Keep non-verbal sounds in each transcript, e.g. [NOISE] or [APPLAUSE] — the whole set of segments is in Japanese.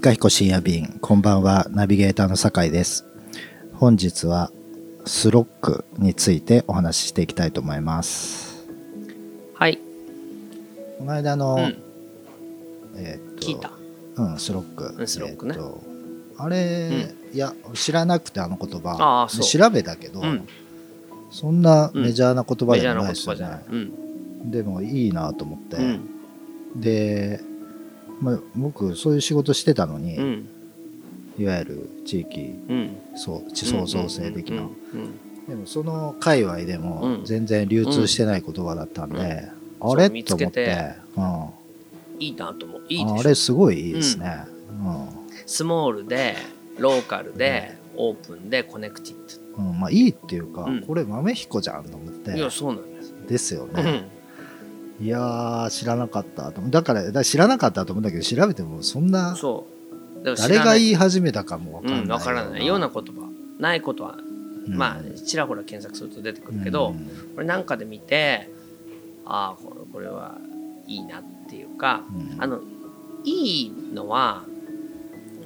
いかひこ深夜便こんばんはナビゲーターの酒井です。本日はスロックについてお話ししていきたいと思います。はい、この間の、うん、えーっと聞いた。うんスロック、うんスロックね。あれ、いや知らなくてあの言葉。調べたけど、うん。そんなメジャーな言葉メジャーないですよね、うん。でもいいなと思って、うん。で、まあ、僕そういう仕事してたのに、うん。いわゆる地域うん。そう地層創生的な、うんうんでもその界隈でもうん。全然流通してない言葉だったんで、うん。あれ？と思って。て、うん、いいなと思う。いいであれすごいいいですね、スモールでローカルでオープンでコネクティッうんうん。まあいいっていうか、うん。これ豆彦じゃんと思って。ドいやそうなんですですようね、んいやー知らなかったと思う。だからだから知らなかったと思うんだけど調べてもそんなそう。誰が言い始めたかもわかんないうんわからないような言葉ないことはうん。まあちらほら検索すると出てくるけどうん。これなんかで見てああこれこれはいいなっていうかうん。あのいいのは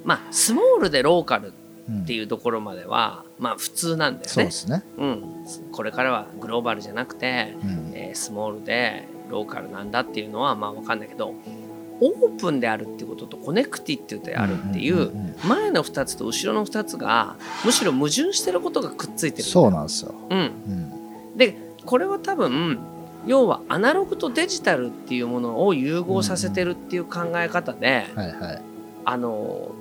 まあスモールでローカルっていうところまではまあ普通なんだよね。そうで。すね、うん、これからはグローバルじゃなくて、うん。えースモールでローカルなんだっていうのはまあ分かんないけどオープンであるっていうことと connected であるっていんんうん前の2つと後ろの2つがむしろ矛盾してることがくっついてる。そうなんですよ、うん、うん。でこれは多分要はアナログとデジタルっていうものを融合させてるっていう考え方で、はいはい。あの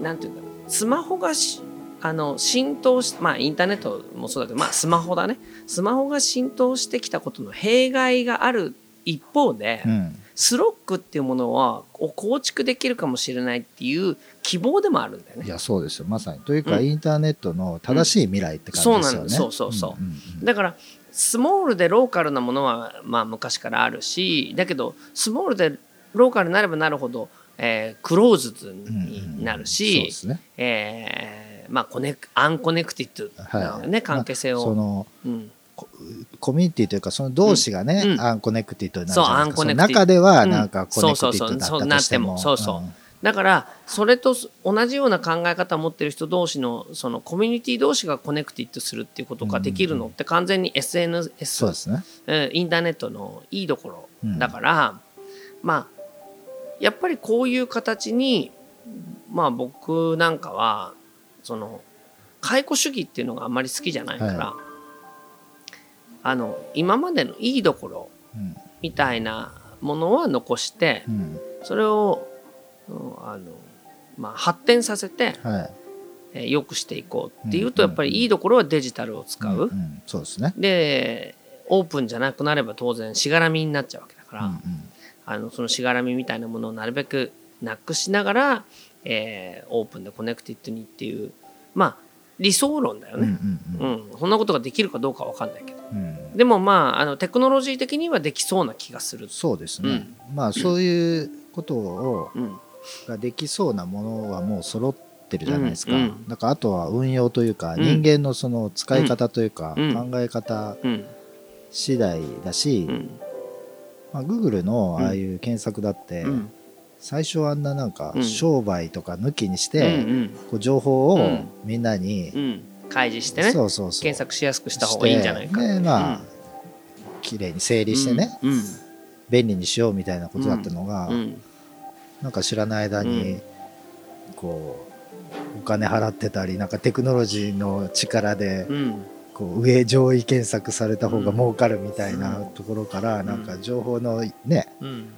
なんていうんだろうスマホがしあの浸透しまあインターネットもそうだけどまあスマホだね。スマホが浸透してきたことの弊害がある一方で、うん。スロックっていうものはを構築できるかもしれないっていう希望でもあるんだよね。いやそうですよ。まさに。というか、うん。インターネットの正しい未来って感じですよね、そうなん。だそうそうそう。んんん。だからスモールでローカルなものはまあ昔からあるしだけどスモールでローカルになればなるほど、えークローズドになるそうしで、すね。えーまあコネク unconnected な、はい。ね関係性を、そのうん。コミュニティというかその同士がね、うん。うん。 unconnected になるじゃないで中ではうん。なんか connected だったとしても。そうそうだからそれと同じような考え方を持ってる人同士のそのコミュニティ同士が connected するっていうことができるのって完全に SNS、そうですね。えーインターネットのいいところうんだから、まあやっぱりこういう形にまあ僕なんかはその解雇主義っていうのがあんまり好きじゃないから、はあの今までのいいところうんみたいなものは残してうん。それを、うんあのまあ、発展させて、はい。えー良くしていこうっていううんとやっぱりいいところはデジタルを使う。んん。そうですね。でオープンじゃなくなれば当然しがらみになっちゃうわけだから、うんうん。あのそのしがらみみたいなものをなるべくなくしながら、えーオープンで connected にっていうまあ理想論だようんうね、ん。うん。そんなことができるかどうかわかんないけど。うん。うんでもまああのテクノロジー的にはできそうな気がする。そうですね、まあそういうことをうん。ができそうなものはもう揃ってるじゃないですか、だからあとは運用というか、うん。人間のその使い方というか、うん。考え方うん。次第だし、うん。まあ、Google のああいう検索だって、うん最初はあんななんかうん。商売とか抜きにしうて、ん。こう情報をうん。みんなに、うん。開示してねそうそうそう。検索しやすくした方がいいんじゃないか。でまあ、綺麗に整理してね、便利にしようみたいなことだったのが、うん。なんか知らない間に、うん。こうお金払ってたりなんかテクノロジーの力で、うん。こう上上位検索された方が儲かるみたいなうん。ところから、ん。なんか情報のねうん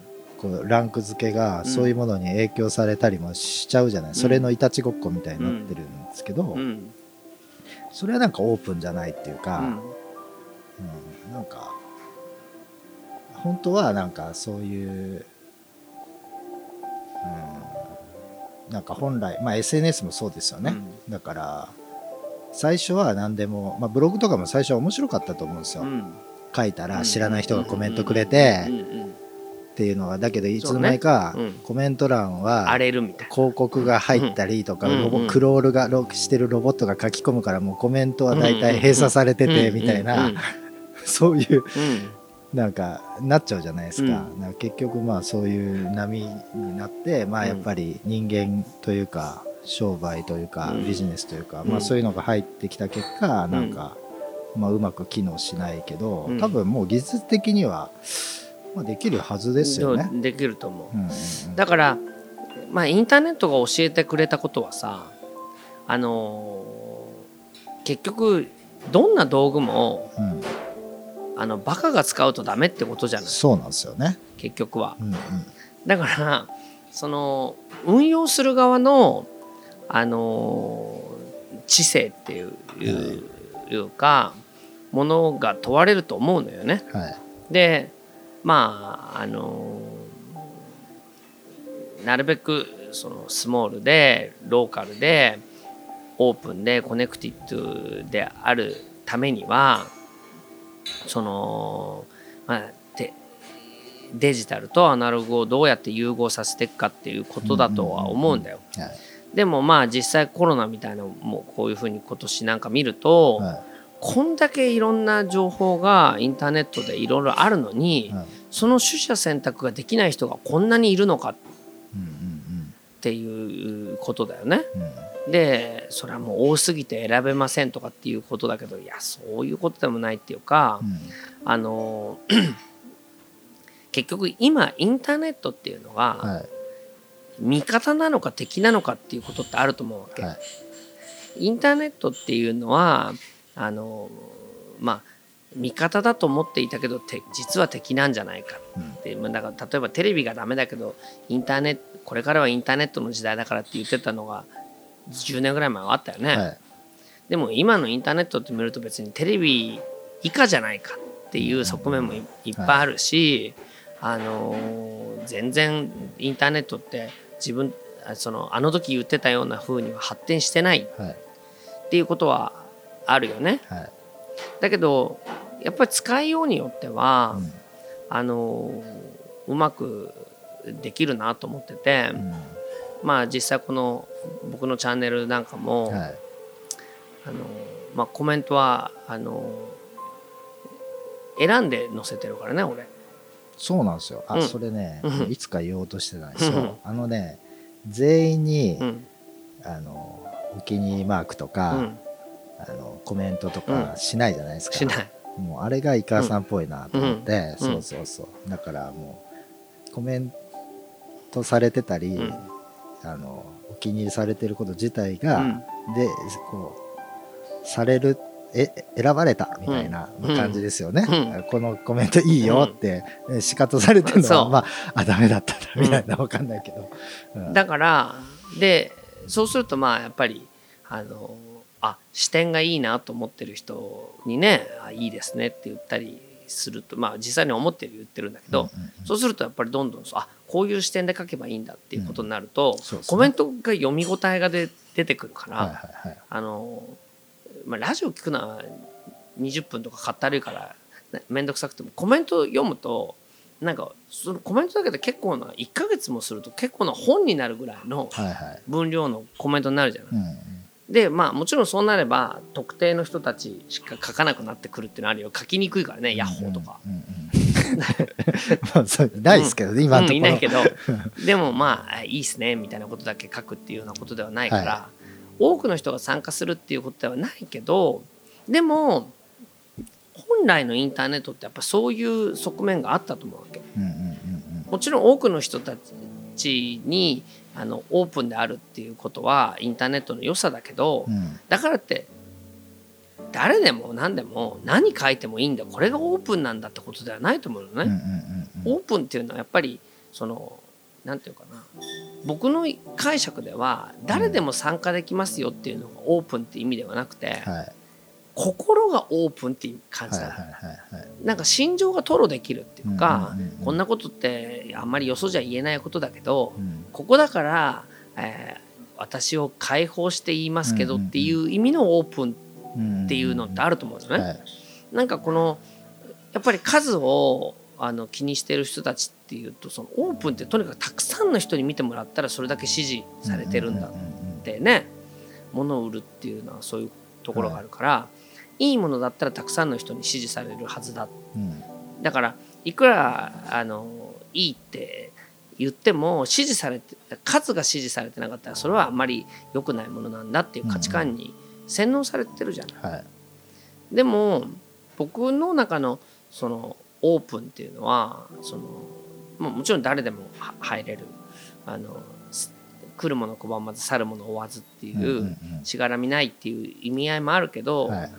こうランク付けがん。そういうものに影響されたりもしちゃうじゃない、それのいたちごっこみたいになってるんですけど、うん。それはなんかオープンじゃないっていうか、うん。うん。なんか本当はなんかそういう、うん、なんか本来、まあ、SNS もそうですよね、だから最初は何でも、まあ、ブログとかも最初は面白かったと思うんですよ、うん。書いたら知らない人がコメントくれて、うんうんっていうのはだけどいつの間にかコメント欄は荒れるみたいな。広告が入ったりとか、ロボクロールがロしてるロボットが書き込むからもうコメントは大体閉鎖されててみたいな、[LAUGHS] そういううん。なんかなっちゃうじゃないですか,、か結局まあそういう波になってまあやっぱり人間というか商売というかうん。ビジネスというか、うん。まあそういうのが入ってきた結果なんか、まあ、うまく機能しないけどうん。多分もう技術的には、まあ、できるはずですよね。でできると思う。うんうんうん。だからまあインターネットが教えてくれたことはさあのー結局どんな道具もうん。あのバカが使うとダメってことじゃない。そうなんですよね。結局は。うんうん。だからその運用する側のあのー知性っていう,、いうかものが問われると思うのよね。はい。でまああのなるべくそのスモールでローカルでオープンで connected であるためにはその、まあ、でデジタルとアナログをどうやって融合させていくかっていうことだとは思うんだよ。はい。でもまあ実際コロナみたいなのもこういうふうに今年なんか見ると、はいこんだけいろんな情報がインターネットでいろいろあるのに、はい。その取捨選択ができない人がこんなにいるのかっうんていうことだよね。うん。でそれはもう多すぎて選べませんとかっていうことだけどいやそういうことでもないっていうか、うん。あの [CLEARS THROAT] 結局今インターネットっていうのがはい。味方なのか敵なのかっていうことってあると思うわけ。はい。インターネットっていうのはあのまあ味方だと思っていたけどて実は敵なんじゃないかうん。って、まあ、だから例えばテレビがダメだけどインターネットこれからはインターネットの時代だからって言ってたのが10年ぐらい前はあったよね、はい。でも今のインターネットって見ると別にテレビ以下じゃないかっていう側面もいいっぱいあるし、あのー全然インターネットって自分あそのあの時言ってたような風には発展してないはい。っていうことはあるよね。はい。だけどやっぱり使いようによっては、うん。あのうまくできるなと思ってて、うん。まあ実際この僕のチャンネルなんかも、はい。あのまあ、コメントはあの選んで載せてるからね俺。そうなんですよ。あ、うん。それね、うん。いつか言おうとしてたんですよ、う。んあのね全員に、うん。あのお気に入りマークとうか、ん、あのコメントとかしないじゃないですか、しない。もうあれがイカさんっぽいなと思って、うん。そうそうそう。だからもうコメントされてたり、うん。あのお気に入りされてること自体が、うん。でこうされるえ選ばれたみたいなうん。感じですよね、うん。このコメントいいよって、え仕方されてるのはまああダメだったなみたいなわかんないけど、うん。だからでそうするとまあやっぱりあのあ視点がいいなと思ってる人にねあいいですねって言ったりするとまあ実際に思ってる言ってるんだけど、そうするとやっぱりどんどんそうあこういう視点で書けばいいんだっていうことになると、そうですね。コメントが読み応えがで出てくるから、はいはいはい。あのまあ、ラジオ聞くのは20分とかかったるいからね面倒くさくてもコメント読むとなんかそのコメントだけで結構な1ヶ月もすると結構な本になるぐらいのはいはい。分量のコメントになるじゃない。うんうんでまあもちろんそうなれば特定の人たちしか書かなくなってくるっていうのはあるよ。書きにくいからね、ヤッホーとか。[LAUGHS] ないですけどね、今のところ、うんいないけど。[LAUGHS] でもまあいいっすねみたいなことだけ書くっていうようなことではないから、は多くの人が参加するっていうことではないけどでも本来のインターネットってやっぱそういう側面があったと思うわけ。うんうんうんうん。もちろん多くの人たちにあのオープンであるっていうことはインターネットの良さだけど、うん。だからって誰でも何でも何書いてもいいんだ。これがオープンなんだってことではないと思うのね。うんうんうんオープンっていうのはやっぱりそのなんていうかな。僕の解釈では誰でも参加できますよっていうのがオープンって意味ではなくて、はいはい心がオープンっていう感じだ、はいはいなんか心情が吐露できるっていうか、うんうんうんうん。こんなことってあんまりよそじゃ言えないことだけど、うん。ここだから、えー私を解放して言いますけどっていう意味のオープンっていうのってあると思うんですよね。はい。なんかこのやっぱり数をあの気にしてる人たちっていうとそのオープンってとにかくたくさんの人に見てもらったらそれだけ支持されてるんだっうんうん物を売るっていうのはそういうところがあるから、い、いものだったらたくさんの人に支持されるはずだ。うん。だからいくらあのいいって言っても支持されて数が支持されてなかったらそれはあんまり良くないものなんだっていう価値観に洗脳されてるじゃない。はい。でも僕の中のそのオープンっていうのはそのもちろん誰でもは入れる。あのす来るもの拒まず去るもの追わずっていうんうんううん。しがらみないっていう意味合いもあるけど、はい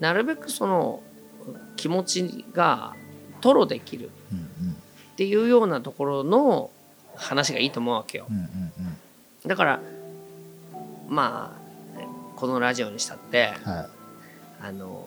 なるべくその気持ちが吐露できるっていうようなところの話がいいと思うわけよ。だからまあこのラジオにしたってうんはい。あの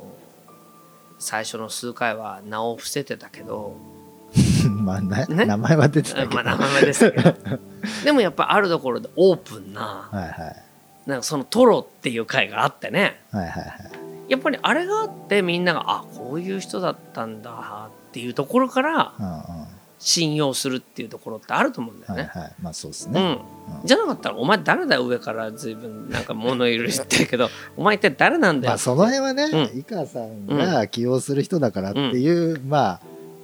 最初の数回は名を伏せてたけど、[LAUGHS] まあなね？名前は出てたけど、まあ名前ですけど。[LAUGHS] でもやっぱあるところでオープンなはいはい。なんかそのトロっていう回があってね。はいはいはいやっぱりあれがあってみんながあこういう人だったんだっていうところからうんうん信用するっていうところってあると思うんだよね。はいはい。まあそうですね、うん、じゃなかったらお前誰だよ上から随分なんか物言う言ってるけど [LAUGHS] お前一体誰なんだよ。まあその辺はね、う井川さんが起用する人だからっていう、まあ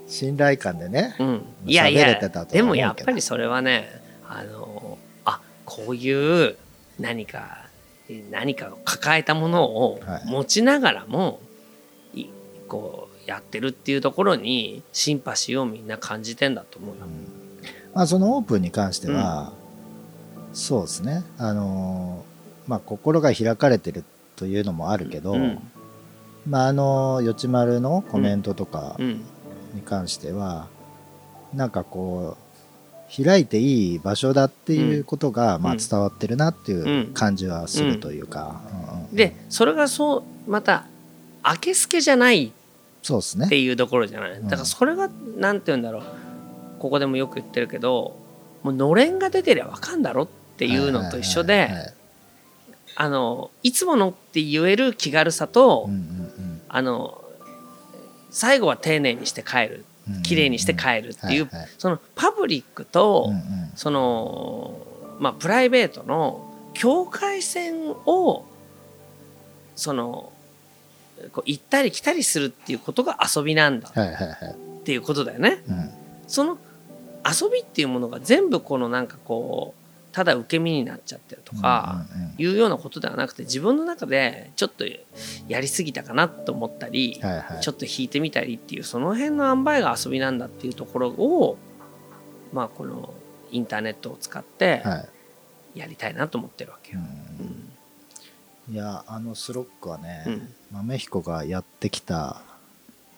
信頼感でね、うん、いやいや喋れてたとは思うけど。でもやっぱりそれはねあのあこういう何か何かを抱えたものをはい。持ちながらも、いこうやってるっていうところにシンパシーをみんな感じてんだと思うよ。まあ、そのオープンに関しては、そうですね。あのーまあ心が開かれてるというのもあるけど、うん。まああのよちまるのコメントとかうん。に関しては、なんかこう開いていい場所だっていうことが、まあ、うん。伝わってるなっていううん。感じはするというか、でそれがそうまた明けすけじゃないそうですね。っていうところじゃない？だからそれがなんて言うんだろう？ここでもよく言ってるけどもうのれんが出てりゃ分かんだろっていうのと一緒であのいつものって言える気軽さと、あの最後は丁寧にして帰るうん。うん綺麗にして帰るっていう、そのパブリックと、そのまあプライベートの境界線をそのこう行ったり来たりするっていうことが遊びなんだっていうことだよね。うん。その遊びっていうものが全部このなんかこうただ受け身になっちゃってるとかいうようなことではなくて自分の中でちょっとやりすぎたかなと思ったりはいはい。ちょっと引いてみたりっていうその辺の塩梅が遊びなんだっていうところをまあこのインターネットを使ってはい。やりたいなと思ってるわけよ。いやあのスロックはね、うん。豆彦がやってきた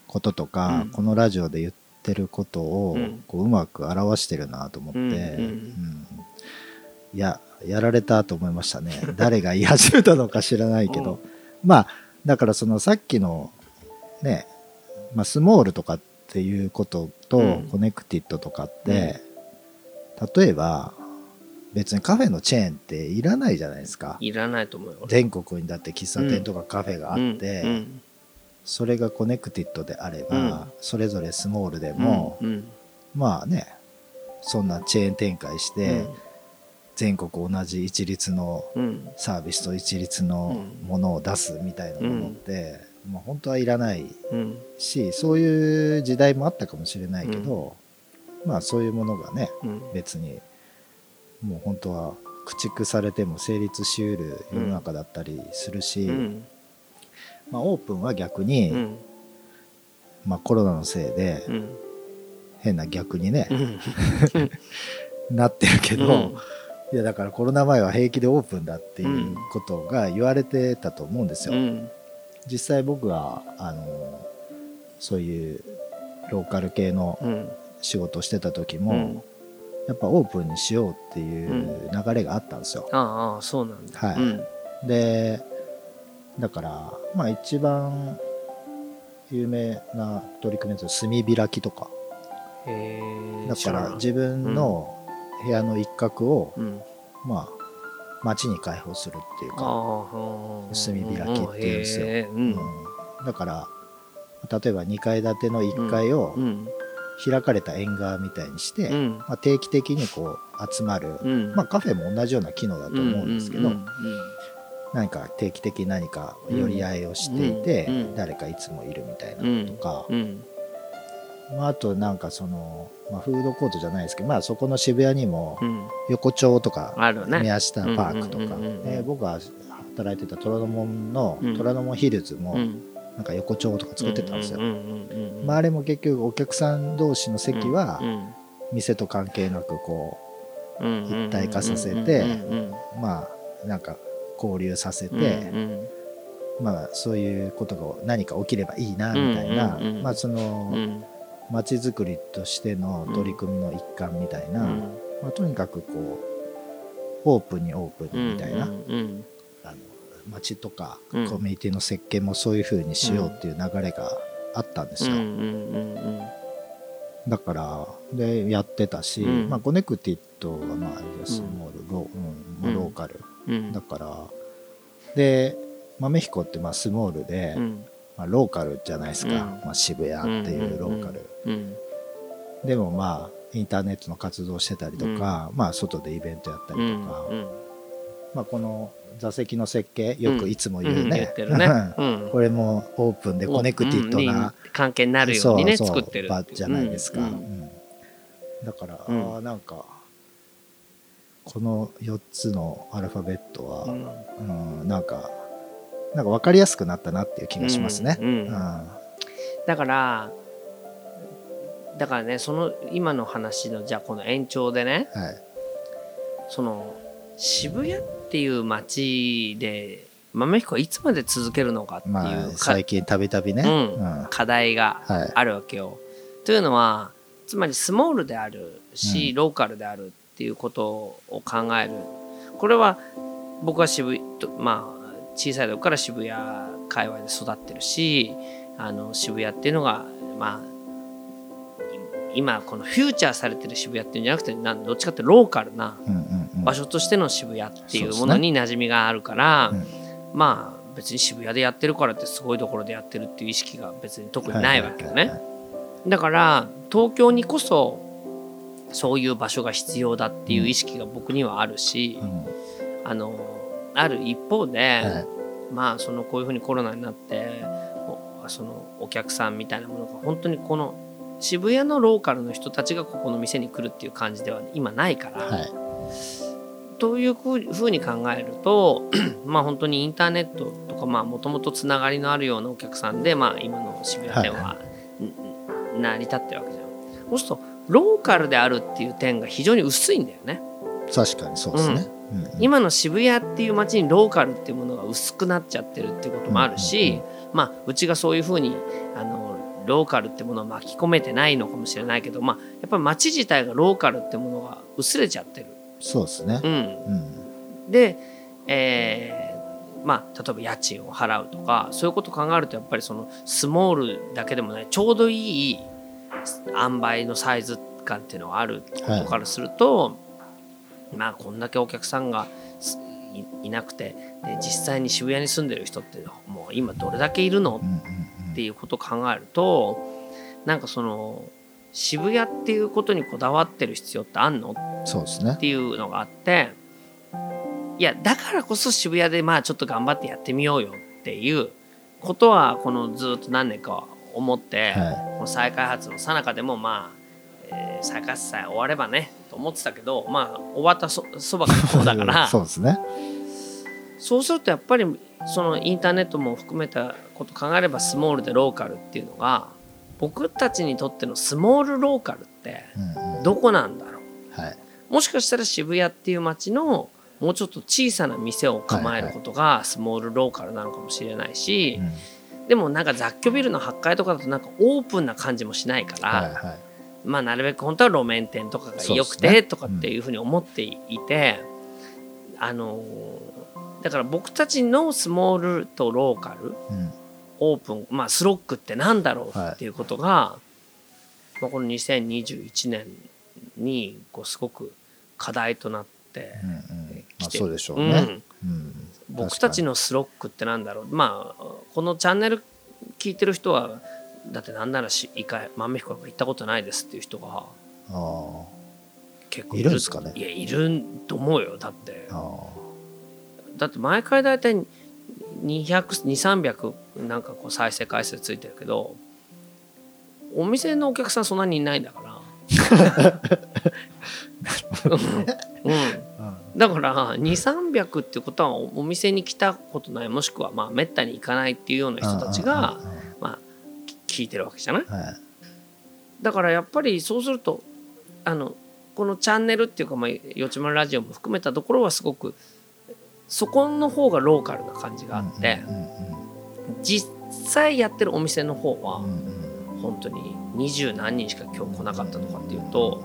こととか、うん。このラジオで言ってることを、うん。こううまく表してるなと思って、うんいややられたと思いましたね。[LAUGHS] 誰が言い始めたのか知らないけど、まあだからそのさっきのね、まあ、スモールとかっていうことと、うん。 connected とかって、例えば別にカフェのチェーンっていらないじゃないですか。いらないと思うよ。全国にだって喫茶店とかカフェがあって、うんそれが connected であれば、うん。それぞれスモールでうんも、うん。まあねそんなチェーン展開して、全国同じ一律のうん。サービスと一律のものを出すみたいなものって、まあ、本当はいらないうん。しそういう時代もあったかもしれないけど、まあそういうものがねうん。別にもう本当は駆逐されても成立しうる世の中だったりするし、うん。まあ、オープンは逆に、うん。まあ、コロナのせいでうん。変な逆にねう、ん。[LAUGHS] なってるけど、うんいやだからコロナ前は平気でオープンだっていうことが言われてたと思うんですよ。うん。実際僕はあのそういうローカル系のうん。仕事をしてた時も、うん。やっぱオープンにしようっていう流れがあったんですよ。ああそうなんだ。はい。うん。でだからまあ一番有名な取り組みです炭開きとか。へえだから自分の部屋の一角を、うん。まあ街に開放するっていうか、炭開きっていうんですよ。うん。うん。だから例えば2階建ての1階をうん。開かれた縁側みたいにして、うん。まあ、定期的にこう集まる、うん。まあ、カフェも同じような機能だと思うんですけど、何か定期的に何か寄り合いをしていて、誰かいつもいるみたいなうんのとか、うん。うんまあ、あとなんかその、まあ、フードコートじゃないですけど、まあ、そこの渋谷にもうん。横丁とか宮下パークとか僕が働いてた虎ノ門のうん。虎ノ門ヒルズもうん。なんか横丁とか作ってたんですよ。まあ、あれも結局お客さん同士の席はうん店と関係なくこう一体化させてまあなんか交流させて、まあそういうことが何か起きればいいなみたいな、まあそのうん街づくりとしての取り組みの一環みたいな、うん。まあ、とにかくこうオープンにオープンにみたいな、うんうんあの街とかコうんミュニティの設計もそういう風にしようっていう流れがあったんですよ、うんうんうんだからでやってたし、うん。まあ、 connected はまあスモール、ローうんまあローカル、うん。だからで豆彦ってまあスモールで、うんまあ、ローカルじゃないですか、うん。まあ、渋谷っていうローカル、うん。でもまあインターネットの活動してたりとか、まあ外でイベントやったりとか、うんまあ、この座席の設計よくいつも言ううん言ねっ、てるね。[LAUGHS] うん。これもオープンで connected な、うん関係になるようにねそうそう作ってる場じゃないですか、うんうん。だから、うん。あーなんかこの4つのアルファベットは、うん。うんなんかなんか分かりやすくなったなっていう気がしますね。うんうん。うん。だからだからねその今の話のじゃあこの延長でね。はい。その渋谷っていう街で豆彦はいつまで続けるのかっていうまあか最近たびたびね、うん。うん。課題がはい。あるわけよ。というのはつまりスモールであるし、うん。ローカルであるっていうことを考える。これは僕は渋谷とまあ小さい時から渋谷界隈で育ってるしあの渋谷っていうのがまあい今このフューチャーされてる渋谷っていうんじゃなくてどっちかってローカルな場所としての渋谷っていうものに馴染みがあるから、うんまあ別に渋谷でやってるからってすごいところでやってるっていう意識が別に特にないわけよね。だから東京にこそそういう場所が必要だっていう意識が僕にはあるし、うん。あのある一方で、はいまあそのこういうふうにコロナになっておそのお客さんみたいなものが本当にこの渋谷のローカルの人たちがここの店に来るっていう感じでは今ないから、はいというふうに考えると [CLEARS THROAT] まあ本当にインターネットとかもともとつながりのあるようなお客さんで、まあ、今の渋谷店は、ん成り立ってるわけじゃん。そうするとローカルであるっていう点が非常に薄いんだよね。確かにそうですね。うんうん今の渋谷っていう街にローカルっていうものが薄くなっちゃってるっていうこともあるし、まあうちがそういうふうにあのローカルってものを巻き込めてないのかもしれないけど、まあ、やっぱり街自体がローカルってものが薄れちゃってる。そうですね。う。ん、うん。で、えーまあ、例えば家賃を払うとかそういうことを考えるとやっぱりそのスモールだけでもないちょうどいい塩梅のサイズ感っていうのがあることからすると、まあこんだけお客さんがすいいなくてで実際に渋谷に住んでる人ってもう今どれだけいるの？っていうことを考えるとなんかその渋谷っていうことにこだわってる必要ってあんの？うんそうですね。っ。ていうのがあっていやだからこそ渋谷でまあちょっと頑張ってやってみようよっていうことはこのずっと何年か思って、はこの再開発の最中でもまあ、えー再開発さえ終わればねと思ってたけどまあ終わったそそばからこうだから [LAUGHS] そうですね。そうするとやっぱりそのインターネットも含めたこと考えればスモールでローカルっていうのが僕たちにとってのスモールローカルってうんうんどこなんだろうはい。もしかしたら渋谷っていう街のもうちょっと小さな店を構えることがスモールローカルなのかもしれないし、うんでもなんか雑居ビルの8階とかだとなんかオープンな感じもしないから、はいはい。まあなるべく本当は路面店とかが良くてとかっていうふうに思っていて、あのーだから僕たちのスモールとローカルうん。オープン、まあ、スロックってなんだろうはいっていうことが、まあ、この2021年にこうすごく課題となって、うんうん。まあ来てそうでしょうね。うん。うん。僕たちのスロックってなんだろう。まあこのチャンネル聞いてる人はだってなんならし一回豆彦が行ったことないですっていう人があ結構いる。んですかね？いやいると思うよだって。だって毎回大体200300なんかこう再生回数ついてるけどお店のお客さんそんなにいないんだから。[LAUGHS] うん、あだから2300ってことはお店に来たことないもしくはまあめったに行かないっていうような人たちがまあ聞いてるわけじゃない？はい。だからやっぱりそうするとあのこのチャンネルっていうか、まあ、よちまるラジオも含めたところはすごくそこの方がローカルな感じがあって実際やってるお店の方は本当に二十何人しか今日来なかったとかっていうと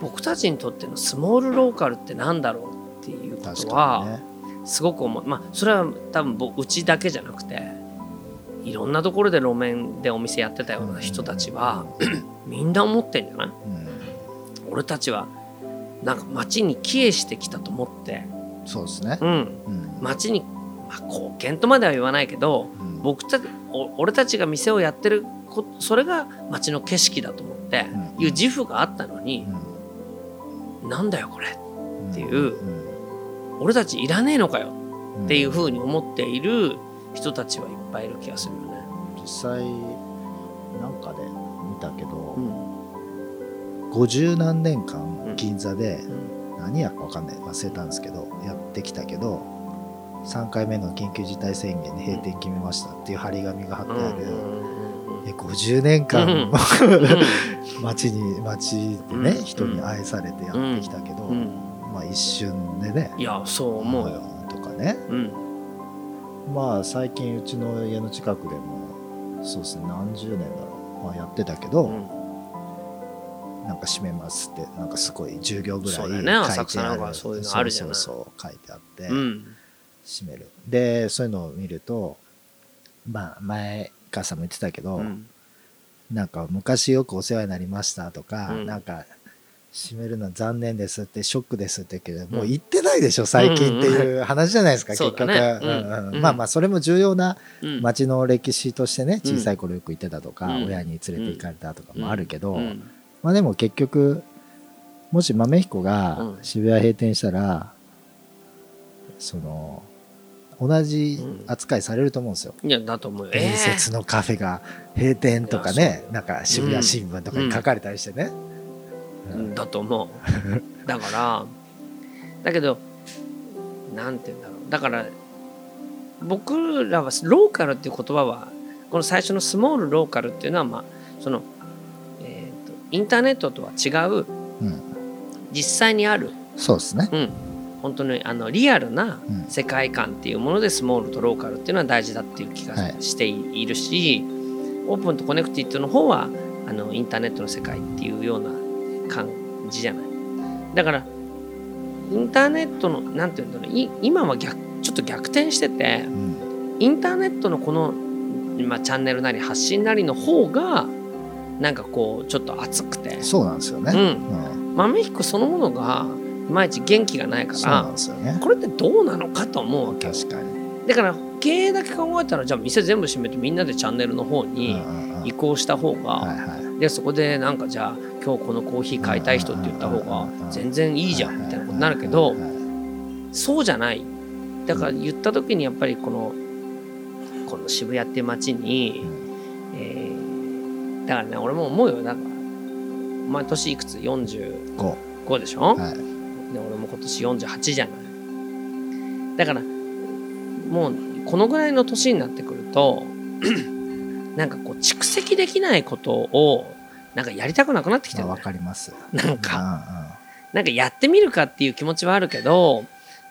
僕たちにとってのスモールローカルってなんだろうっていうことはすごく思う。まあそれは多分僕うちだけじゃなくていろんなところで路面でお店やってたような人たちはみんな思ってんじゃない？うん。俺たちはなんか街に帰依してきたと思って、そうですね。うん、うん。街に、まあ、貢献とまでは言わないけどうん。僕たお俺たちが店をやってるこそれが街の景色だと思ってうん。いう自負があったのにう、ん。なんだよこれっていう俺たちいらねえのかよっっていうふうに思っている人たちはいっぱいいる気がするよね。実際なんかで見たけど、うん。50何年うん。間銀座でうん。何やか分かんない。忘れたんですけどやってきたけど3回目の緊急事態宣言で閉店決めましたっていう張り紙が貼ってある、え50年間 [LAUGHS] 街に街でね、うん。人に愛されてやってきたけど、うん。まあ一瞬でね。いやそう思うよ。とかね。うんまあ最近うちの家の近くでもそうですね何十年だろう、まあ、やってたけど、うん。なんか閉めますってなんかすごい10行ぐらい書いてある。ね浅草なんかはそういうのあるじゃない。そうそうそう書いてあって、うん。閉める。でそういうのを見るとまあ前母さんも言ってたけど、うん。なんか昔よくお世話になりましたとか、うん。なんか閉めるのは残念ですってショックですって言うけど、もううん言ってないでしょ最近っていう話じゃないですか、結局、まあまあそれも重要なうん。街の歴史としてね小さい頃よく行ってたとか、うん。親に連れて行かれたとかもあるけど、うん。まあでも結局もし豆彦がうん。渋谷閉店したら、その同じ扱いされると思うんですよ。いやだと思うよ。伝説のカフェが閉店とかね、なんか渋谷新聞とかに書かれたりしてね。えーだと思う。[LAUGHS] だからだけどなんて言うんだろう。だから僕らはローカルっていう言葉はこの最初のスモールローカルっていうのはまあその、えーとインターネットとは違ううん、実際にある、そうですね。うん、本当にあのリアルなうん。世界観っていうものでスモールとローカルっていうのは大事だっていう気がはい。しているし、オープンと connected の方はあのインターネットの世界っていうような感じじゃない。だからインターネットのなんていうんだろうい今は逆ちょっと逆転しててうん、インターネットのこの、まあ、チャンネルなり発信なりの方がなんかこうちょっと熱くて、そうなんですよね。うん、うん豆彦そのものがいまいち元気がないからね。これってどうなのかと思うわけ確かに。だから経営だけ考えたらじゃあ店全部閉めてみんなでチャンネルの方うんに移行した方はいがはい。でそこでなんかじゃあ今日このコーヒー買いたい人って言った方が全然いいじゃんみたいなことになるけどそうじゃない。だから言った時にやっぱりこのこの渋谷って街に、えーだからね俺も思うよ。だからお前年いくつ？45 5でしょ、はい。で俺も今年48じゃない。だからもうこのぐらいの年になってくると [CLEARS THROAT] なんかこう蓄積できないことをなんかやりたくなくなってきてるまあわかります。なんか。うなんかやってみるかっていう気持ちはあるけど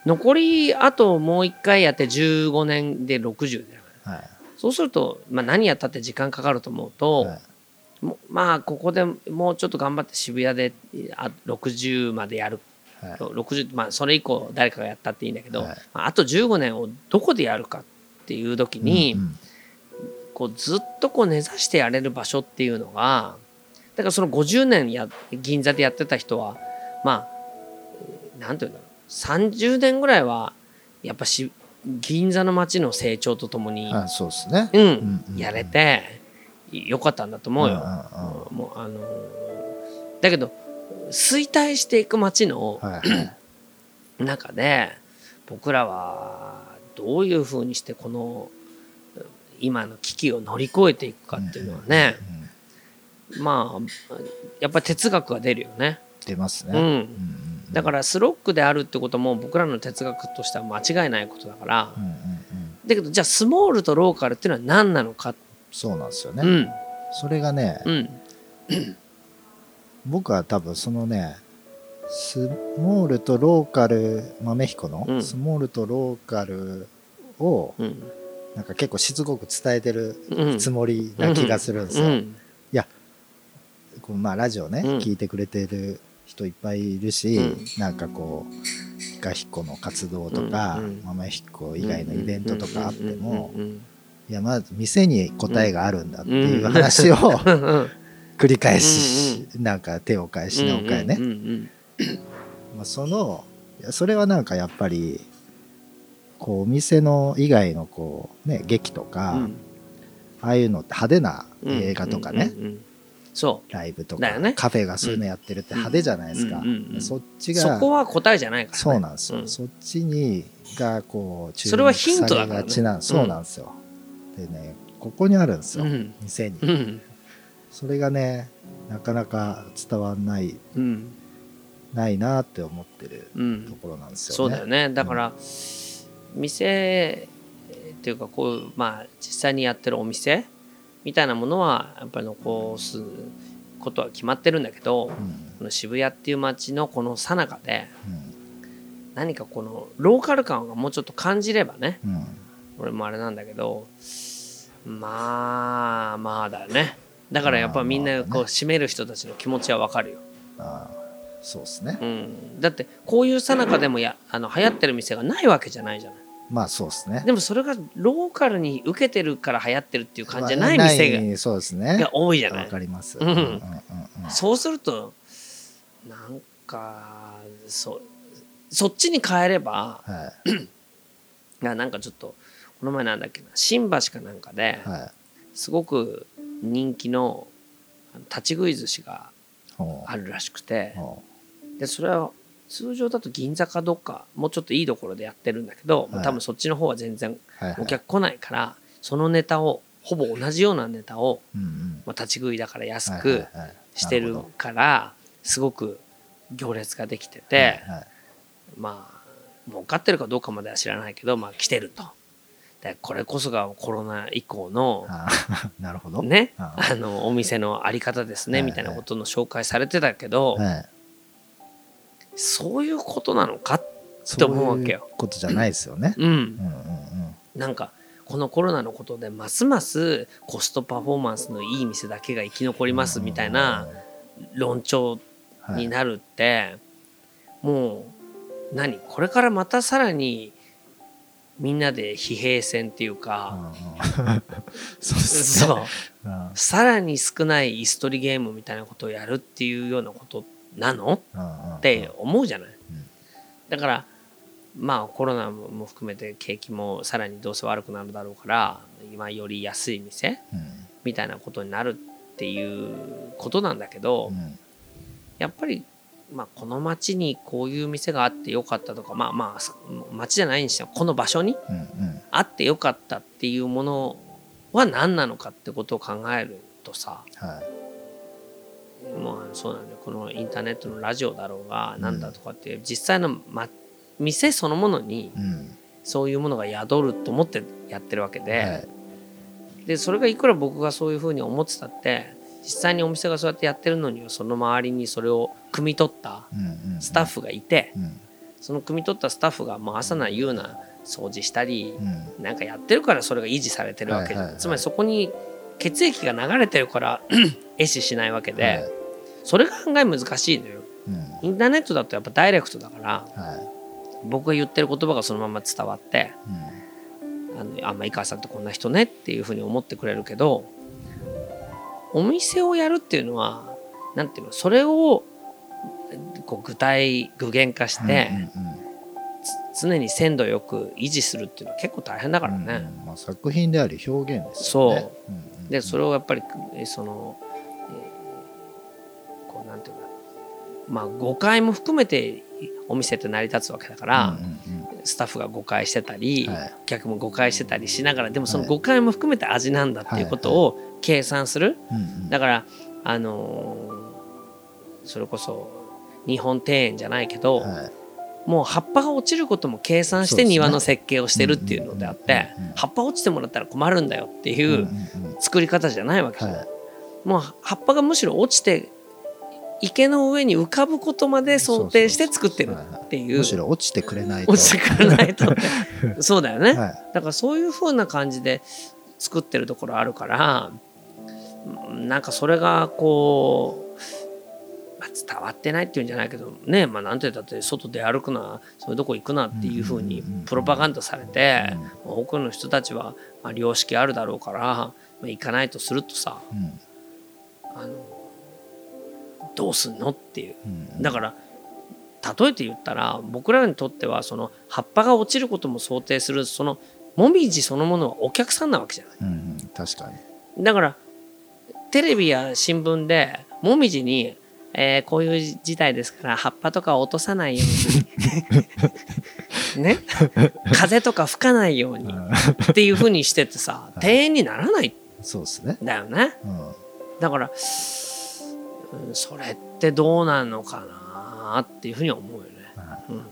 残りあともう一回やって15年で60じはい。そうすると、まあ、何やったって時間かかると思うと、はい。まあここでもうちょっと頑張って渋谷であ60までやる。はい。60まあそれ以降誰かがやったっていいんだけど、はい。まあ、あと15年をどこでやるかっていう時に、うんうん。こうずっとこう根ざしてやれる場所っていうのがだからその50年や銀座でやってた人はまあなんていうんだろう。30年ぐらいはやっぱし銀座の街の成長とともに、あそうですね。うんうんうん。やれて良かったんだと思うよ。うんもうあのーだけど衰退していく街のはい。は [CLEARS THROAT] い中で僕らはどういうふうにしてこの今の危機を乗り越えていくかっていうのはね、うんまあやっぱり哲学が出るよね。出ますね。うん。うんだからスロックであるってことも僕らの哲学としては間違いないことだから、うんうんうん。だけどじゃあスモールとローカルっていうのは何なのか、そうなんですよね。うん。それがね、うん。僕は多分そのねスモールとローカル豆彦の、うん。スモールとローカルをうん。なんか結構しつこく伝えてるうん。つもりな気がするんですよ。うんこうまあラジオね、うん。聞いてくれてる人いっぱいいるし、うん。なんかこうヒカヒコの活動とか、うん。うん。豆彦以外のイベントとかあっても、いやまず店に答えがあるんだっていう話を繰り返し、なんか手を変え品を変えね、まあ、そのいやそれはなんかやっぱりこうお店の以外のこうね劇とか、うん。ああいうのって派手なうん。映画とかね、うんう。んうんそライブとか、ね。カフェがそういうのやってるって派手じゃないですか、うんうんうんそっちうがそこは答えじゃないから、ね、そうなんですよ、うん。そっちにがこう注それはヒントだからね。されがちなそうなんですよ、でねここにあるんですよ、うん。店に、うん。それがねなかなか伝わんないうん。ないなって思ってるうん。ところなんですよね、そうだよね。だから、店っていうかこうまあ実際にやってるお店みたいなものはやっぱり残すことは決まってるんだけど、うん。この渋谷っていう街のこの最中でうん。何かこのローカル感がもうちょっと感じればねうん。俺もあれなんだけどまあまあだよね。だからやっぱみんなこう締める人たちの気持ちはわかるよ、そうですね、うん、だってこういう最中でもやあの流行ってる店がないわけじゃないじゃないまあそうですね。でもそれがローカルに受けてるから流行ってるっていう感じじゃない店が,、そうですね。が多いじゃない。わかります、うん。うんうんうんそうするとなんかそそっちに変えればはい。[CLEARS THROAT] なんかちょっとこの前なんだっけな新橋かなんかではい。すごく人気の立ち食い寿司があるらしくてほでそれは通常だと銀座かどっかもうちょっといいところでやってるんだけど、はい。多分そっちの方は全然お客来ないからそのネタをほぼ同じようなネタを、うんうん。まあ、立ち食いだから安はいくはいはい。してるなほからすごく行列ができてて、どはいはい。まあ儲かってるかどうかまでは知らないけど、まあ、来てると。でこれこそがコロナ以降の [LAUGHS] なるほど。ねああのお店のあり方ですねはい。みたいなことの紹介されてたけど、はいそういうことなのかって思うわけよ。いうことじゃないですよね。うん。うんうんうん。なんかこのコロナのことでますますコストパフォーマンスのいい店だけが生き残りますみたいな論調はいになるって、もう何？これからまたさらにみんなで疲弊戦っていうか、[LAUGHS] そうね。さらに少ない椅子取りゲームみたいなことをやるっていうようなことなの？って思うじゃない。ん。だからまあコロナも含めて景気もさらにどうせ悪くなるだろうから今より安い店うん。みたいなことになるっていうことなんだけど、うん。やっぱり、まあ、この町にこういう店があってよかったとかまあまあ町じゃないにしてもこの場所にあってよかったっていうものは何なのかってことを考えるとさはいまあそうなんだよ。このインターネットのラジオだろうがなんだとかって実際の、ま、店そのものにうんそういうものが宿ると思ってやってるわけで,、はいでそれがいくら僕がそういうふうに思ってたって実際にお店がそうやってやってるのにはその周りにそれを汲み取ったスタッフがいてうん。その汲み取ったスタッフがもう朝な夕な掃除したりうん。なんかやってるからそれが維持されてるわけ。じゃはいはい。つまりそこに血液が流れてるから [CLEARS THROAT] 壊死しないわけで、はい。それが案外難しいのよ。うん。インターネットだとやっぱダイレクトだからはい。僕が言ってる言葉がそのまま伝わってうん。あのあまあ井川さんってこんな人ねっていうふうに思ってくれるけどお店をやるっていうのはなんていうのそれをこう具体具現化して、うんうんつ常に鮮度よく維持するっていうのは結構大変だからね。うんまあ作品であり表現ですよね。う。んうんでそれをやっぱりえその、えーこうなんていうかまあ誤解も含めてお店って成り立つわけだから、スタッフが誤解してたり、客も誤解してたりしながらでもそのはい。誤解も含めて味なんだっていうことを計算する、だからあのーそれこそ日本庭園じゃないけど、はいもう葉っぱが落ちることも計算して庭の設計をしてるっていうのであって葉っぱ落ちてもらったら困るんだよっていう作り方じゃないわけじゃんはい。もう葉っぱがむしろ落ちて池の上に浮かぶことまで想定して作ってるっていう。むしろ落ちてくれないと。落ちてくれないと。[LAUGHS] そうだよね、はい。だからそういう風な感じで作ってるところあるからうんなんかそれがこう、まあ、伝わってないっていうんじゃないけどね。まあなんて言って外で歩くなそういうとこ行くなっていう風にうんうんうんうんプロパガンダされて多くの人たちはまあ良識あるだろうから、まあ、行かないとするとさうん。あのどうすんのっていう。うん。だから例えて言ったら僕らにとってはその葉っぱが落ちることも想定するそのもみじそのものはお客さんなわけじゃない。うんうん確かに。だからテレビや新聞でもみじに、えーこういう事態ですから葉っぱとかを落とさないように。[LAUGHS] ね？風とか吹かないように。っていうふうにしててさ [LAUGHS] 庭園にならないそうですねんだよね。うん。だから、うんそれってどうなのかなっていうふうに思うよね。うん